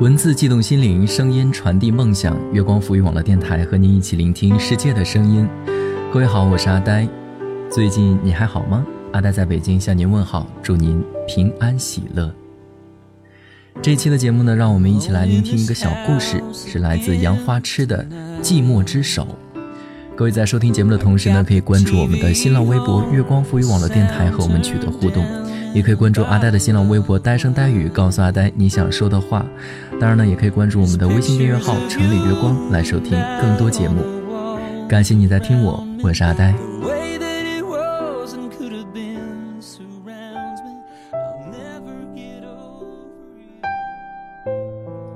文字悸动心灵，声音传递梦想。月光浮语网络电台和您一起聆听世界的声音。各位好，我是阿呆。最近你还好吗？阿呆在北京向您问好，祝您平安喜乐。这期的节目呢，让我们一起来聆听一个小故事，是来自杨花痴的《寂寞之手》。各位在收听节目的同时呢，可以关注我们的新浪微博“月光浮语网络电台”和我们取得互动。也可以关注阿呆的新浪微博“呆声呆语”，告诉阿呆你想说的话。当然呢，也可以关注我们的微信订阅号“城里月光”来收听更多节目。感谢你在听我，我是阿呆。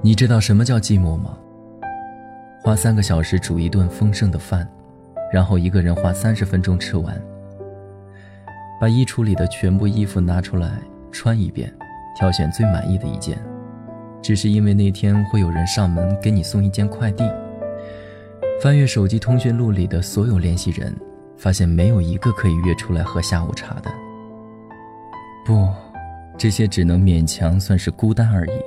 你知道什么叫寂寞吗？花三个小时煮一顿丰盛的饭，然后一个人花三十分钟吃完。把衣橱里的全部衣服拿出来穿一遍，挑选最满意的一件，只是因为那天会有人上门给你送一件快递。翻阅手机通讯录里的所有联系人，发现没有一个可以约出来喝下午茶的。不，这些只能勉强算是孤单而已。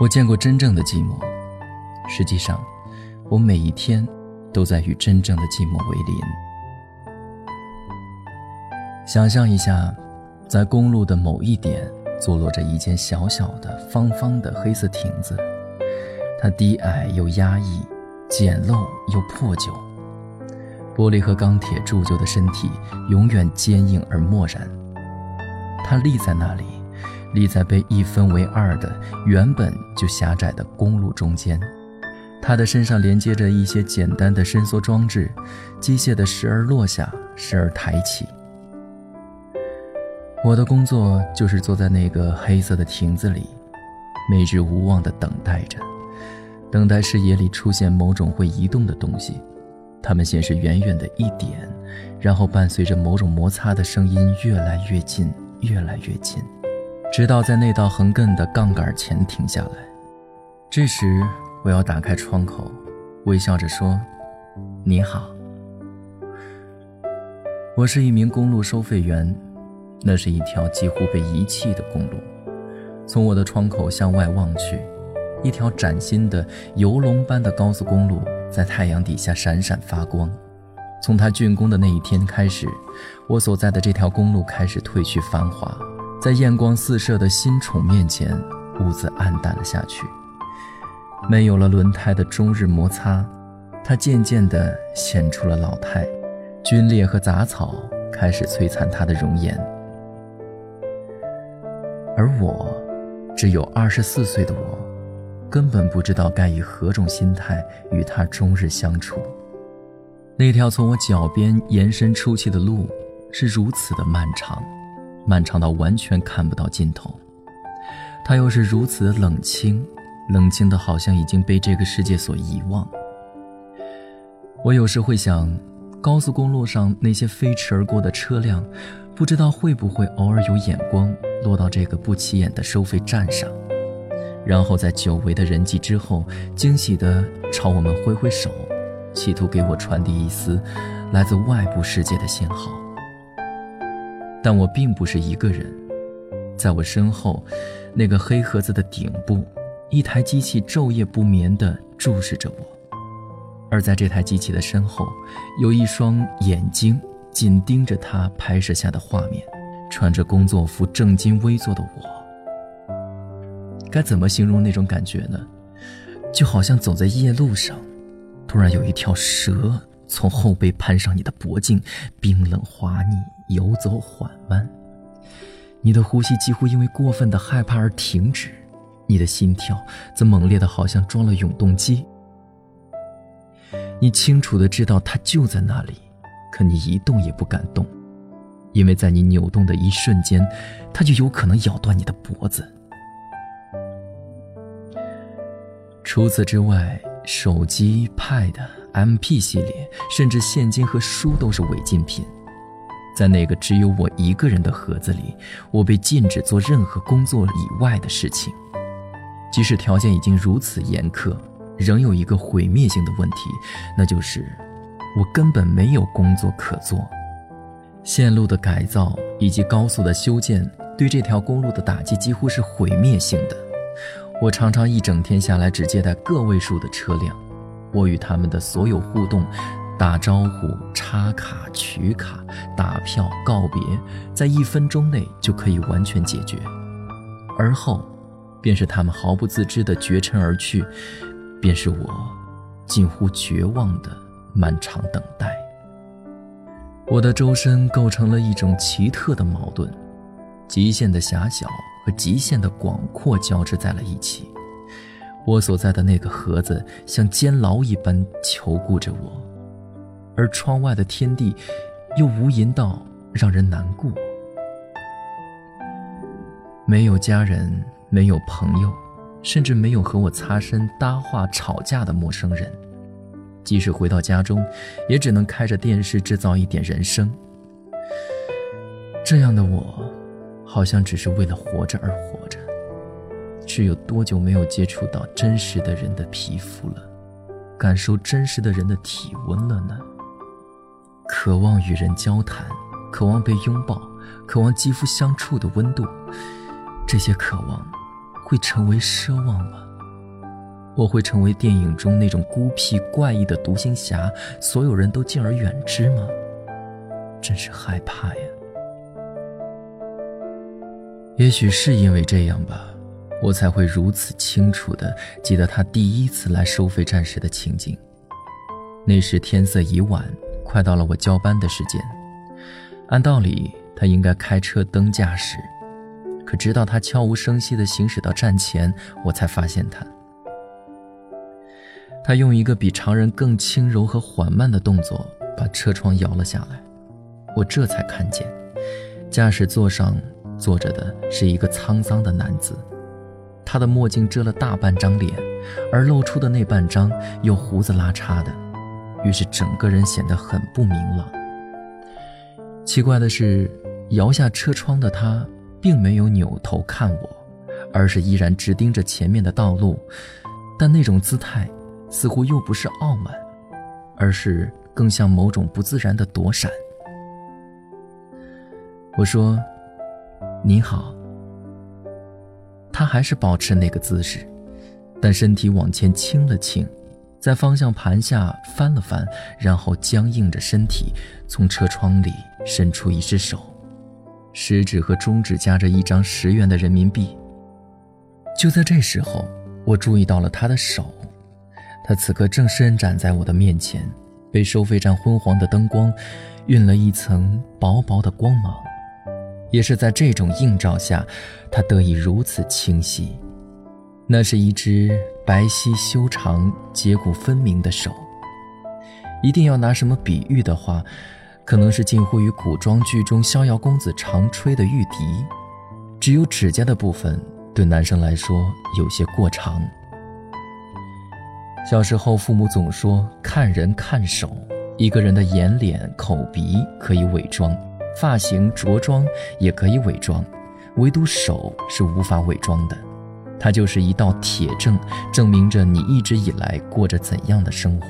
我见过真正的寂寞，实际上，我每一天都在与真正的寂寞为邻。想象一下，在公路的某一点，坐落着一间小小的、方方的黑色亭子。它低矮又压抑，简陋又破旧。玻璃和钢铁铸就的身体，永远坚硬而漠然。它立在那里，立在被一分为二的、原本就狭窄的公路中间。它的身上连接着一些简单的伸缩装置，机械的时而落下，时而抬起。我的工作就是坐在那个黑色的亭子里，每日无望地等待着，等待视野里出现某种会移动的东西。它们先是远远的一点，然后伴随着某种摩擦的声音越来越近，越来越近，直到在那道横亘的杠杆前停下来。这时，我要打开窗口，微笑着说：“你好。”我是一名公路收费员。那是一条几乎被遗弃的公路，从我的窗口向外望去，一条崭新的游龙般的高速公路在太阳底下闪闪发光。从它竣工的那一天开始，我所在的这条公路开始褪去繁华，在艳光四射的新宠面前，屋子暗淡了下去。没有了轮胎的终日摩擦，它渐渐地显出了老态，皲裂和杂草开始摧残它的容颜。而我，只有二十四岁的我，根本不知道该以何种心态与他终日相处。那条从我脚边延伸出去的路，是如此的漫长，漫长到完全看不到尽头。它又是如此的冷清，冷清的好像已经被这个世界所遗忘。我有时会想，高速公路上那些飞驰而过的车辆。不知道会不会偶尔有眼光落到这个不起眼的收费站上，然后在久违的人际之后，惊喜地朝我们挥挥手，企图给我传递一丝来自外部世界的信号。但我并不是一个人，在我身后，那个黑盒子的顶部，一台机器昼夜不眠地注视着我，而在这台机器的身后，有一双眼睛。紧盯着他拍摄下的画面，穿着工作服、正襟危坐的我，该怎么形容那种感觉呢？就好像走在夜路上，突然有一条蛇从后背攀上你的脖颈，冰冷滑腻，游走缓慢。你的呼吸几乎因为过分的害怕而停止，你的心跳则猛烈的好像装了永动机。你清楚的知道它就在那里。可你一动也不敢动，因为在你扭动的一瞬间，它就有可能咬断你的脖子。除此之外，手机、Pad、MP 系列，甚至现金和书都是违禁品。在那个只有我一个人的盒子里，我被禁止做任何工作以外的事情。即使条件已经如此严苛，仍有一个毁灭性的问题，那就是。我根本没有工作可做，线路的改造以及高速的修建对这条公路的打击几乎是毁灭性的。我常常一整天下来只接待个位数的车辆，我与他们的所有互动、打招呼、插卡、取卡、打票、告别，在一分钟内就可以完全解决，而后，便是他们毫不自知的绝尘而去，便是我近乎绝望的漫长等待。我的周身构成了一种奇特的矛盾，极限的狭小。和极限的广阔交织在了一起，我所在的那个盒子像监牢一般囚固着我，而窗外的天地又无垠到让人难过。没有家人，没有朋友，甚至没有和我擦身搭话吵架的陌生人。即使回到家中，也只能开着电视制造一点人声。这样的我。好像只是为了活着而活着，是有多久没有接触到真实的人的皮肤了，感受真实的人的体温了呢？渴望与人交谈，渴望被拥抱，渴望肌肤相触的温度，这些渴望会成为奢望吗？我会成为电影中那种孤僻怪异的独行侠，所有人都敬而远之吗？真是害怕呀！也许是因为这样吧，我才会如此清楚地记得他第一次来收费站时的情景。那时天色已晚，快到了我交班的时间。按道理他应该开车登驾驶，可直到他悄无声息地行驶到站前，我才发现他。他用一个比常人更轻柔和缓慢的动作把车窗摇了下来，我这才看见，驾驶座上。坐着的是一个沧桑的男子，他的墨镜遮了大半张脸，而露出的那半张又胡子拉碴的，于是整个人显得很不明朗。奇怪的是，摇下车窗的他并没有扭头看我，而是依然直盯着前面的道路，但那种姿态似乎又不是傲慢，而是更像某种不自然的躲闪。我说。你好。他还是保持那个姿势，但身体往前倾了倾，在方向盘下翻了翻，然后僵硬着身体，从车窗里伸出一只手，食指和中指夹着一张十元的人民币。就在这时候，我注意到了他的手，他此刻正伸展在我的面前，被收费站昏黄的灯光晕了一层薄薄的光芒。也是在这种映照下，他得以如此清晰。那是一只白皙修长、结骨分明的手。一定要拿什么比喻的话，可能是近乎于古装剧中逍遥公子常吹的玉笛。只有指甲的部分，对男生来说有些过长。小时候，父母总说看人看手，一个人的眼、脸、口、鼻可以伪装。发型、着装也可以伪装，唯独手是无法伪装的，它就是一道铁证，证明着你一直以来过着怎样的生活。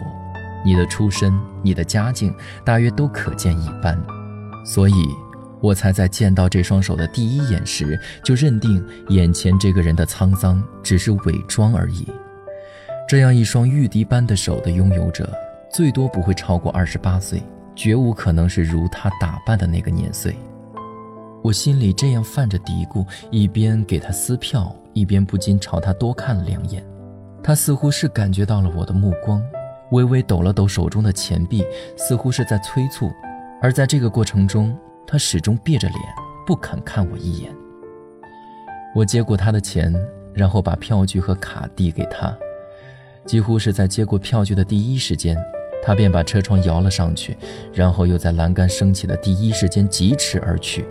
你的出身、你的家境，大约都可见一斑。所以，我才在见到这双手的第一眼时，就认定眼前这个人的沧桑只是伪装而已。这样一双玉笛般的手的拥有者，最多不会超过二十八岁。绝无可能是如他打扮的那个年岁。我心里这样泛着嘀咕，一边给他撕票，一边不禁朝他多看了两眼。他似乎是感觉到了我的目光，微微抖了抖手中的钱币，似乎是在催促。而在这个过程中，他始终别着脸，不肯看我一眼。我接过他的钱，然后把票据和卡递给他，几乎是在接过票据的第一时间。他便把车窗摇了上去，然后又在栏杆升起的第一时间疾驰而去。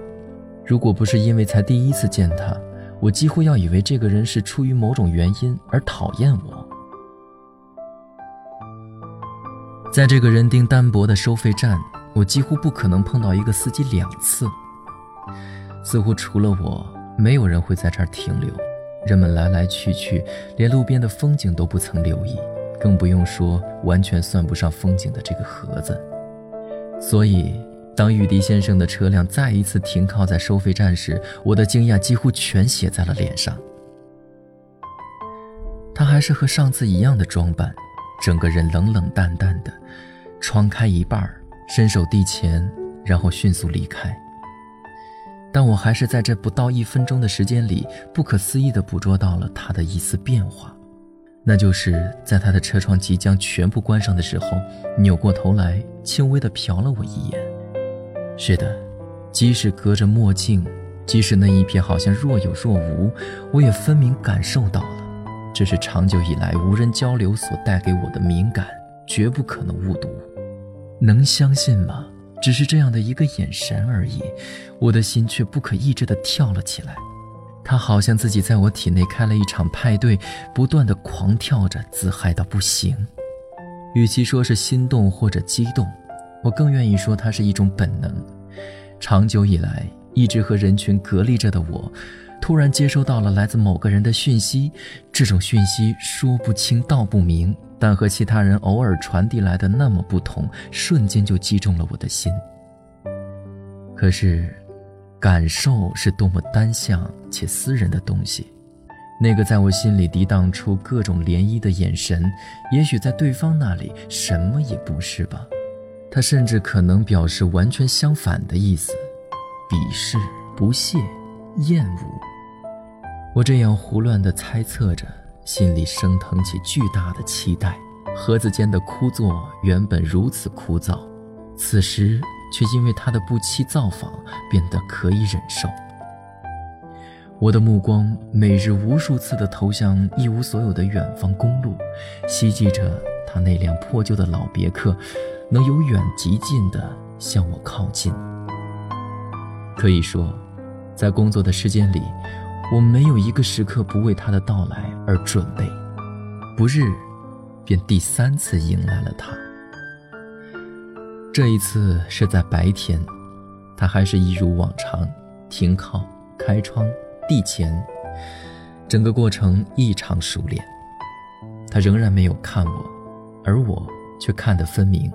如果不是因为才第一次见他，我几乎要以为这个人是出于某种原因而讨厌我。在这个人丁单薄的收费站，我几乎不可能碰到一个司机两次。似乎除了我，没有人会在这儿停留。人们来来去去，连路边的风景都不曾留意。更不用说完全算不上风景的这个盒子。所以，当玉笛先生的车辆再一次停靠在收费站时，我的惊讶几乎全写在了脸上。他还是和上次一样的装扮，整个人冷冷淡淡的，窗开一半伸手递钱，然后迅速离开。但我还是在这不到一分钟的时间里，不可思议地捕捉到了他的一丝变化，那就是在他的车窗即将全部关上的时候，扭过头来，轻微地瞟了我一眼。是的，即使隔着墨镜，即使那一瞥好像若有若无，我也分明感受到了。这是长久以来无人交流所带给我的敏感，绝不可能误读。能相信吗？只是这样的一个眼神而已，我的心却不可抑制地跳了起来。他好像自己在我体内开了一场派对，不断地狂跳着，自嗨到不行。与其说是心动或者激动，我更愿意说它是一种本能。长久以来一直和人群隔离着的我。突然接收到了来自某个人的讯息，这种讯息说不清道不明，但和其他人偶尔传递来的那么不同，瞬间就击中了我的心。可是，感受是多么单向且私人的东西，那个在我心里涤荡出各种涟漪的眼神，也许在对方那里什么也不是吧，他甚至可能表示完全相反的意思：鄙视、不屑、厌恶。我这样胡乱地猜测着，心里升腾起巨大的期待。盒子间的枯坐原本如此枯燥，此时却因为他的不期造访变得可以忍受。我的目光每日无数次地投向一无所有的远方公路，希冀着他那辆破旧的老别克能由远及近地向我靠近。可以说，在工作的时间里。我没有一个时刻不为他的到来而准备，不日，便第三次迎来了他。这一次是在白天，他还是一如往常，停靠、开窗、递钱，整个过程异常熟练。他仍然没有看我，而我却看得分明。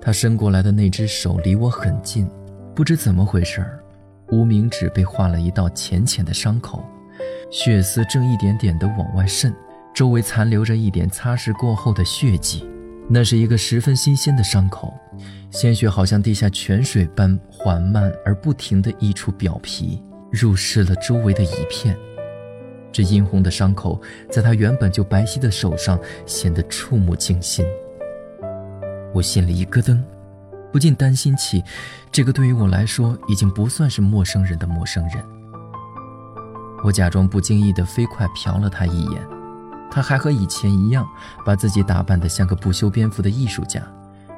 他伸过来的那只手离我很近，不知怎么回事儿。无名指被划了一道浅浅的伤口，血丝正一点点地往外渗，周围残留着一点擦拭过后的血迹。那是一个十分新鲜的伤口，鲜血好像地下泉水般缓慢而不停地溢出表皮，入湿了周围的一片。这殷红的伤口在他原本就白皙的手上显得触目惊心。我心里一咯噔。不禁担心起，这个对于我来说已经不算是陌生人的陌生人。我假装不经意的飞快瞟了他一眼，他还和以前一样，把自己打扮得像个不修边幅的艺术家，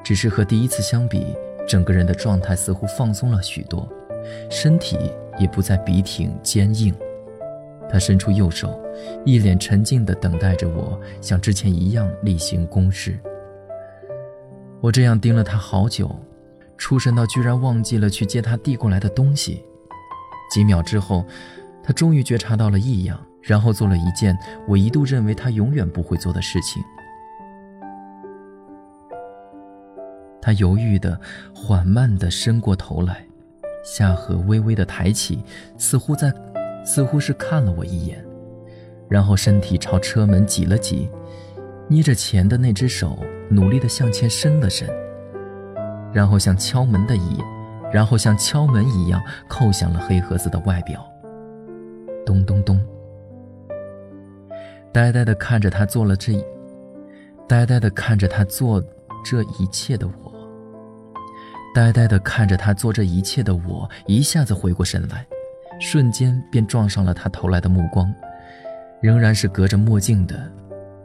只是和第一次相比，整个人的状态似乎放松了许多，身体也不再笔挺坚硬。他伸出右手，一脸沉静地等待着我，像之前一样例行公事。我这样盯了他好久，出神到居然忘记了去接他递过来的东西。几秒之后，他终于觉察到了异样，然后做了一件我一度认为他永远不会做的事情。他犹豫的、缓慢的伸过头来，下颌微微的抬起，似乎在，似乎是看了我一眼，然后身体朝车门挤了挤。捏着钱的那只手努力地向前伸了伸，然后像敲门的一，然后像敲门一样扣响了黑盒子的外表。咚咚咚。呆呆地看着他做了这，呆呆地看着他做这一切的我，呆呆地看着他做这一切的我，一下子回过神来，瞬间便撞上了他投来的目光，仍然是隔着墨镜的。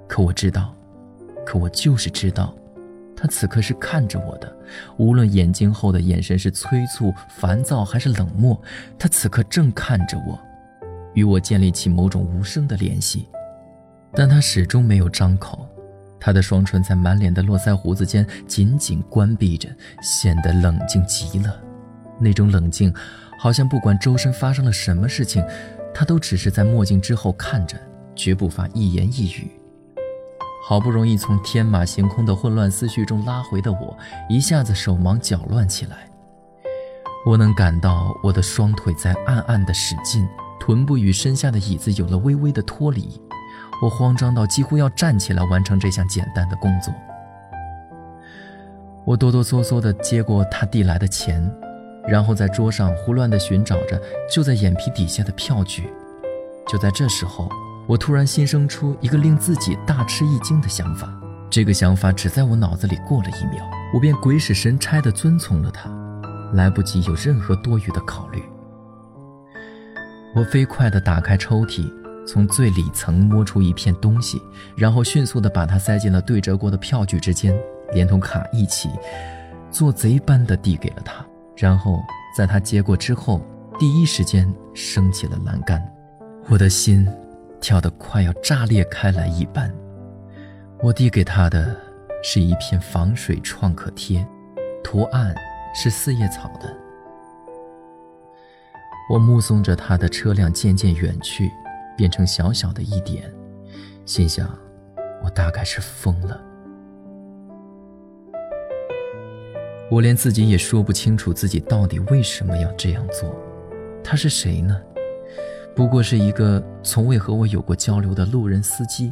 可我知道，可我就是知道，他此刻是看着我的。无论眼睛后的眼神是催促、烦躁还是冷漠，他此刻正看着我，与我建立起某种无声的联系。但他始终没有张口，他的双唇在满脸的络腮胡子间紧紧关闭着，显得冷静极了。那种冷静，好像不管周身发生了什么事情，他都只是在墨镜之后看着，绝不发一言一语。好不容易从天马行空的混乱思绪中拉回的我，一下子手忙脚乱起来。我能感到我的双腿在暗暗的使劲，臀部与身下的椅子有了微微的脱离。我慌张到几乎要站起来完成这项简单的工作。我哆哆嗦嗦地接过他递来的钱，然后在桌上胡乱地寻找着就在眼皮底下的票据。就在这时候，我突然心生出一个令自己大吃一惊的想法。这个想法只在我脑子里过了一秒，我便鬼使神差地遵从了他，来不及有任何多余的考虑。我飞快地打开抽屉，从最里层摸出一片东西，然后迅速地把它塞进了对折过的票据之间，连同卡一起，做贼般地递给了他。然后在他接过之后，第一时间升起了栏杆。我的心跳得快要炸裂开来一般。我递给他的是一片防水创可贴，图案是四叶草的。我目送着他的车辆渐渐远去，变成小小的一点，心想：我大概是疯了。我连自己也说不清楚自己到底为什么要这样做。他是谁呢？不过是一个从未和我有过交流的路人司机，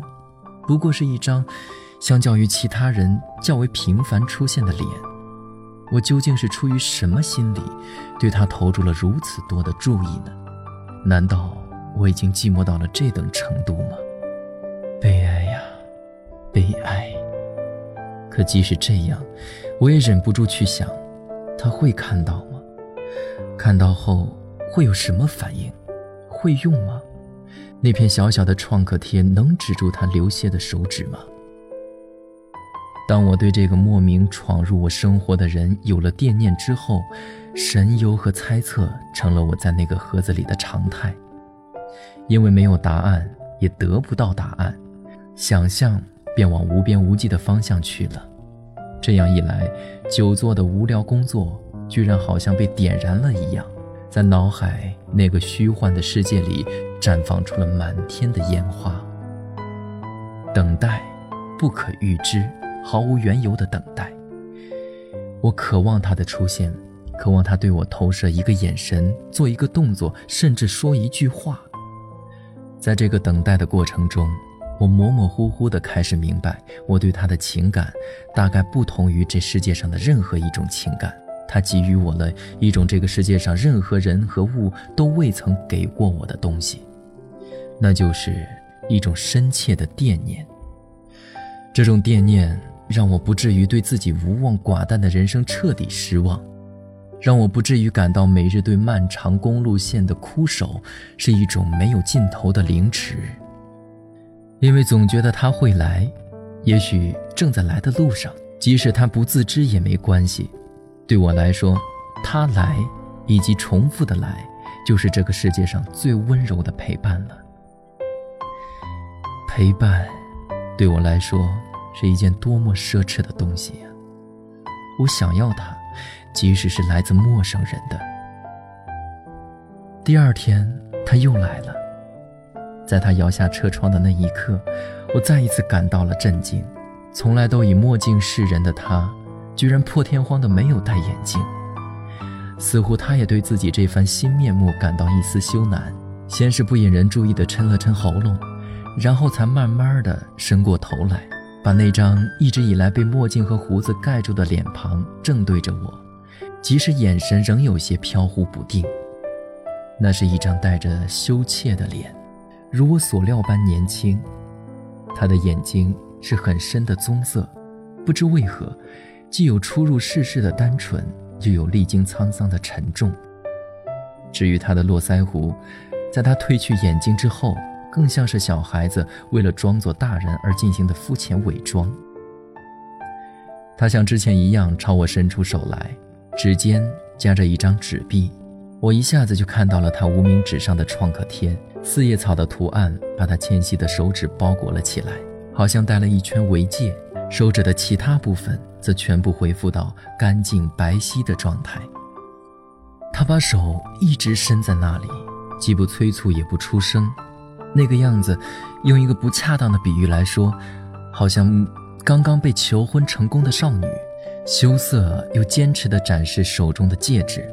不过是一张相较于其他人较为频繁出现的脸。我究竟是出于什么心理，对他投注了如此多的注意呢？难道我已经寂寞到了这等程度吗？悲哀呀，悲哀！可即使这样，我也忍不住去想，他会看到吗？看到后会有什么反应？会用吗？那片小小的创可贴能止住他流血的手指吗？当我对这个莫名闯入我生活的人有了惦念之后，神游和猜测成了我在那个盒子里的常态。因为没有答案，也得不到答案，想象便往无边无际的方向去了。这样一来，久坐的无聊工作居然好像被点燃了一样。在脑海那个虚幻的世界里，绽放出了满天的烟花。等待，不可预知，毫无缘由的等待。我渴望他的出现，渴望他对我投射一个眼神，做一个动作，甚至说一句话。在这个等待的过程中，我模模糊糊地开始明白，我对他的情感，大概不同于这世界上的任何一种情感。他给予我了一种这个世界上任何人和物都未曾给过我的东西，那就是一种深切的惦念。这种惦念让我不至于对自己无望寡淡的人生彻底失望，让我不至于感到每日对漫长公路线的枯守是一种没有尽头的凌迟。因为总觉得他会来，也许正在来的路上，即使他不自知也没关系。对我来说，他来，以及重复的来，就是这个世界上最温柔的陪伴了。陪伴，对我来说是一件多么奢侈的东西呀！我想要它，即使是来自陌生人的。第二天，他又来了，在他摇下车窗的那一刻，我再一次感到了震惊。从来都以墨镜示人的他。居然破天荒的没有戴眼镜，似乎他也对自己这番新面目感到一丝羞赧。先是不引人注意的抻了抻喉咙，然后才慢慢的伸过头来，把那张一直以来被墨镜和胡子盖住的脸庞正对着我，即使眼神仍有些飘忽不定。那是一张带着羞怯的脸，如我所料般年轻。他的眼睛是很深的棕色，不知为何。既有初入世事的单纯，又有历经沧桑的沉重。至于他的络腮胡，在他褪去眼睛之后，更像是小孩子为了装作大人而进行的肤浅伪装。他像之前一样朝我伸出手来，指尖夹着一张纸币，我一下子就看到了他无名指上的创可贴，四叶草的图案把他纤细的手指包裹了起来，好像戴了一圈围戒。手指的其他部分则全部恢复到干净白皙的状态。他把手一直伸在那里，既不催促也不出声，那个样子，用一个不恰当的比喻来说，好像刚刚被求婚成功的少女，羞涩又坚持地展示手中的戒指。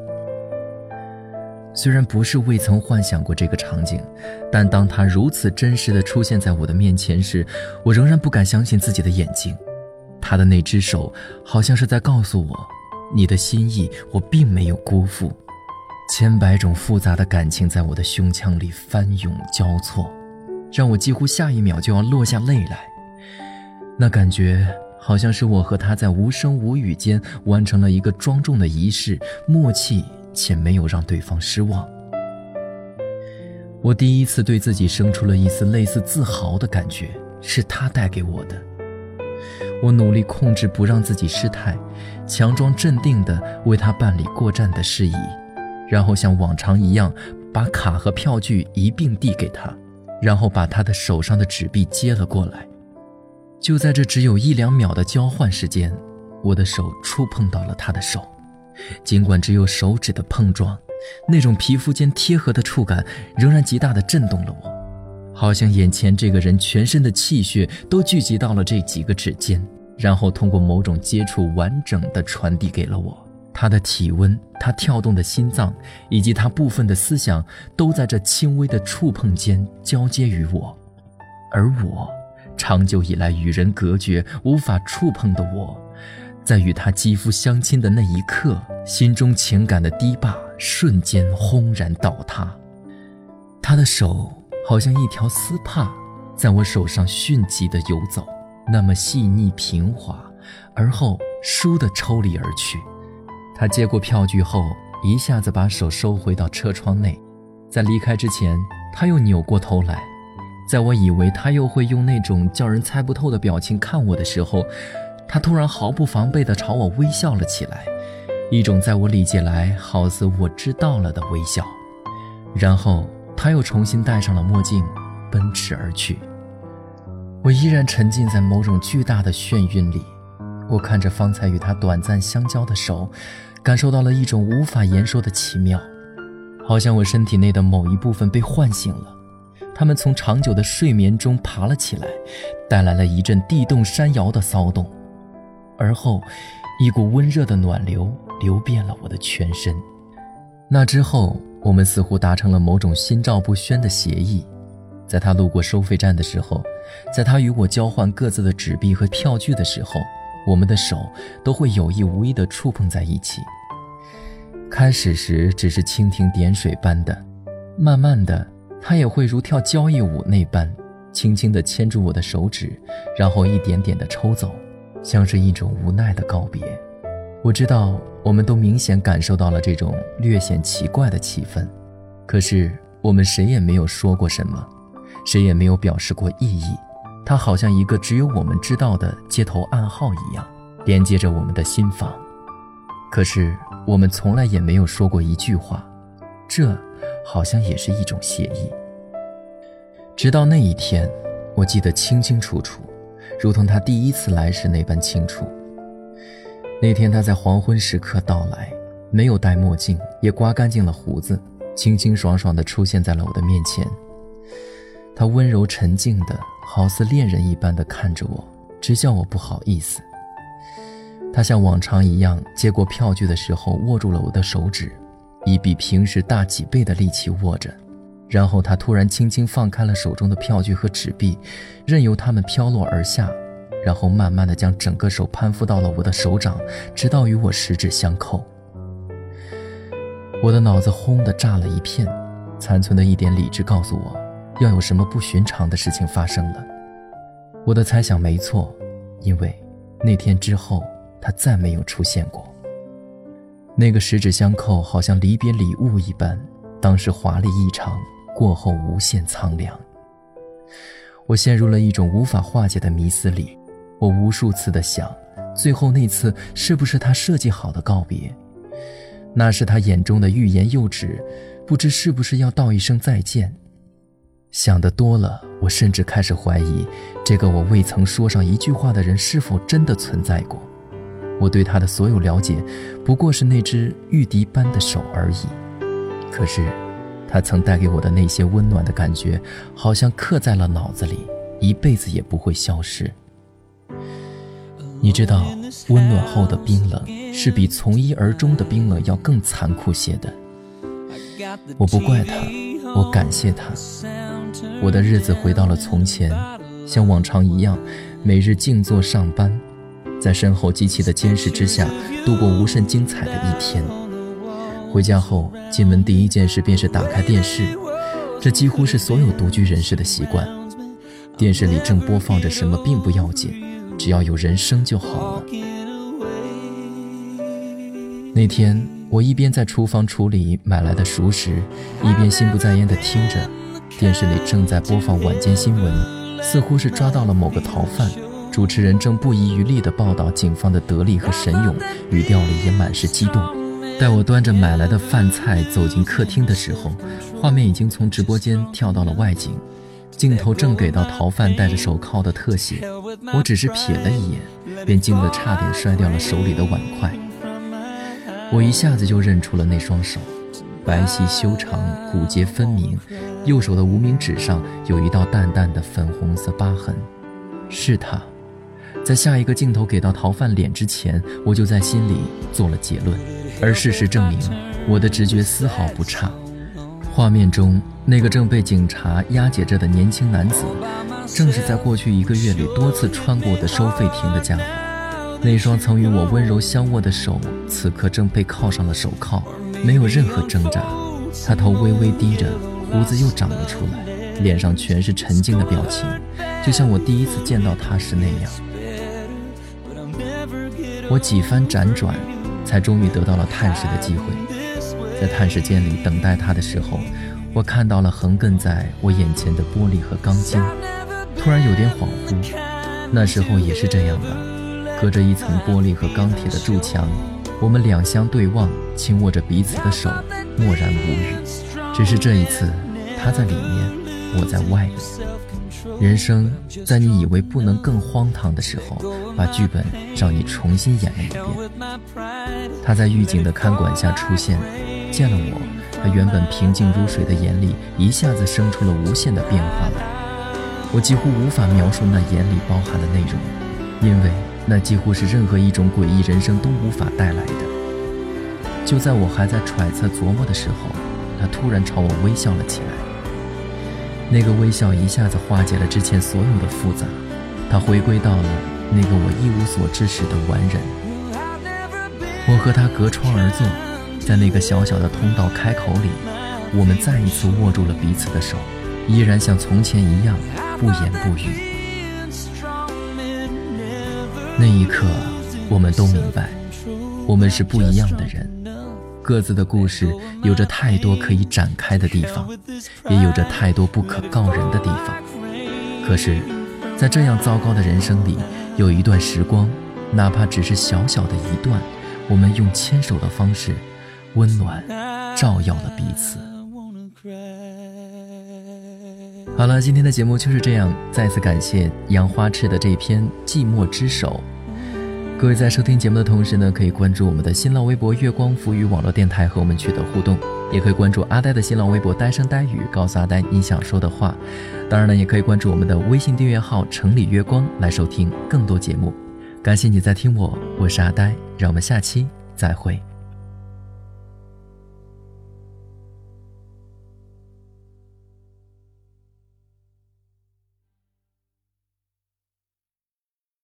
虽然不是未曾幻想过这个场景，但当他如此真实的出现在我的面前时，我仍然不敢相信自己的眼睛。他的那只手好像是在告诉我，你的心意我并没有辜负。千百种复杂的感情在我的胸腔里翻涌交错，让我几乎下一秒就要落下泪来。那感觉好像是我和他在无声无语间完成了一个庄重的仪式，默契。且没有让对方失望。我第一次对自己生出了一丝类似自豪的感觉，是他带给我的。我努力控制不让自己失态，强装镇定地为他办理过站的事宜，然后像往常一样把卡和票据一并递给他，然后把他的手上的纸币接了过来。就在这只有一两秒的交换时间，我的手触碰到了他的手。尽管只有手指的碰撞，那种皮肤间贴合的触感仍然极大的震动了我，好像眼前这个人全身的气血都聚集到了这几个指尖，然后通过某种接触完整的传递给了我。他的体温，他跳动的心脏，以及他部分的思想，都在这轻微的触碰间交接于我，而我，长久以来与人隔绝、无法触碰的我。在与他肌肤相亲的那一刻，心中情感的堤坝瞬间轰然倒塌。他的手好像一条丝帕，在我手上迅疾地游走，那么细腻平滑，而后倏地抽离而去。他接过票据后，一下子把手收回到车窗内，在离开之前，他又扭过头来，在我以为他又会用那种叫人猜不透的表情看我的时候。他突然毫不防备地朝我微笑了起来，一种在我理解来好似我知道了的微笑。然后他又重新戴上了墨镜，奔驰而去。我依然沉浸在某种巨大的眩晕里。我看着方才与他短暂相交的手，感受到了一种无法言说的奇妙，好像我身体内的某一部分被唤醒了。他们从长久的睡眠中爬了起来，带来了一阵地动山摇的骚动。而后，一股温热的暖流流遍了我的全身。那之后，我们似乎达成了某种心照不宣的协议。在他路过收费站的时候，在他与我交换各自的纸币和票据的时候，我们的手都会有意无意地触碰在一起。开始时只是蜻蜓点水般的，慢慢的，他也会如跳交谊舞那般，轻轻地牵住我的手指，然后一点点地抽走。像是一种无奈的告别，我知道我们都明显感受到了这种略显奇怪的气氛，可是我们谁也没有说过什么，谁也没有表示过异议。它好像一个只有我们知道的接头暗号一样，连接着我们的心房。可是我们从来也没有说过一句话，这好像也是一种协议。直到那一天，我记得清清楚楚。如同他第一次来时那般清楚。那天他在黄昏时刻到来，没有戴墨镜，也刮干净了胡子，清清爽爽地出现在了我的面前。他温柔沉静的，好似恋人一般的看着我，直叫我不好意思。他像往常一样接过票据的时候，握住了我的手指，以比平时大几倍的力气握着。然后他突然轻轻放开了手中的票据和纸币，任由它们飘落而下，然后慢慢的将整个手攀附到了我的手掌，直到与我十指相扣。我的脑子轰的炸了一片，残存的一点理智告诉我，要有什么不寻常的事情发生了。我的猜想没错，因为那天之后他再没有出现过。那个十指相扣，好像离别礼物一般，当时华丽异常。过后无限苍凉，我陷入了一种无法化解的迷思里。我无数次的想，最后那次是不是他设计好的告别？那是他眼中的欲言又止，不知是不是要道一声再见？想得多了，我甚至开始怀疑，这个我未曾说上一句话的人是否真的存在过。我对他的所有了解，不过是那只玉笛般的手而已。可是。他曾带给我的那些温暖的感觉，好像刻在了脑子里，一辈子也不会消失。你知道，温暖后的冰冷，是比从一而终的冰冷要更残酷些的。我不怪他，我感谢他。我的日子回到了从前，像往常一样，每日静坐上班，在身后机器的监视之下，度过无甚精彩的一天。回家后，进门第一件事便是打开电视，这几乎是所有独居人士的习惯。电视里正播放着什么并不要紧，只要有人声就好了。那天，我一边在厨房处理买来的熟食，一边心不在焉地听着电视里正在播放晚间新闻，似乎是抓到了某个逃犯。主持人正不遗余力地报道警方的得力和神勇，语调里也满是激动。待我端着买来的饭菜走进客厅的时候，画面已经从直播间跳到了外景，镜头正给到逃犯戴着手铐的特写。我只是瞥了一眼，便惊得差点摔掉了手里的碗筷。我一下子就认出了那双手，白皙修长，骨节分明。右手的无名指上有一道淡淡的粉红色疤痕，是他。在下一个镜头给到逃犯脸之前，我就在心里做了结论。而事实证明，我的直觉丝毫不差。画面中那个正被警察押解着的年轻男子，正是在过去一个月里多次穿过的收费亭的家伙。那双曾与我温柔相握的手，此刻正被铐上了手铐，没有任何挣扎。他头微微低着，胡子又长了出来，脸上全是沉静的表情，就像我第一次见到他时那样。我几番辗转，才终于得到了探视的机会。在探视间里等待他的时候，我看到了横亘在我眼前的玻璃和钢筋，突然有点恍惚。那时候也是这样的。隔着一层玻璃和钢铁的筑墙，我们两相对望，轻握着彼此的手，默然无语。只是这一次，他在里面，我在外面。人生在你以为不能更荒唐的时候，把剧本让你重新演了一遍。他在狱警的看管下出现，见了我，他原本平静如水的眼里一下子生出了无限的变化来。我几乎无法描述那眼里包含的内容，因为。那几乎是任何一种诡异人生都无法带来的。就在我还在揣测琢磨的时候，他突然朝我微笑了起来。那个微笑一下子化解了之前所有的复杂，他回归到了那个我一无所知时的完人。我和他隔窗而坐，在那个小小的通道开口里，我们再一次握住了彼此的手，依然像从前一样不言不语。那一刻，我们都明白，我们是不一样的人，各自的故事有着太多可以展开的地方，也有着太多不可告人的地方。可是，在这样糟糕的人生里，有一段时光，哪怕只是小小的一段，我们用牵手的方式，温暖照耀了彼此。好了，今天的节目就是这样。再次感谢杨花痴的这篇《寂寞之手》。各位在收听节目的同时呢，可以关注我们的新浪微博“月光浮语网络电台”和我们取得互动，也可以关注阿呆的新浪微博“呆声呆语”，告诉阿呆你想说的话。当然呢，也可以关注我们的微信订阅号“城里月光”来收听更多节目。感谢你在听我，我是阿呆，让我们下期再会。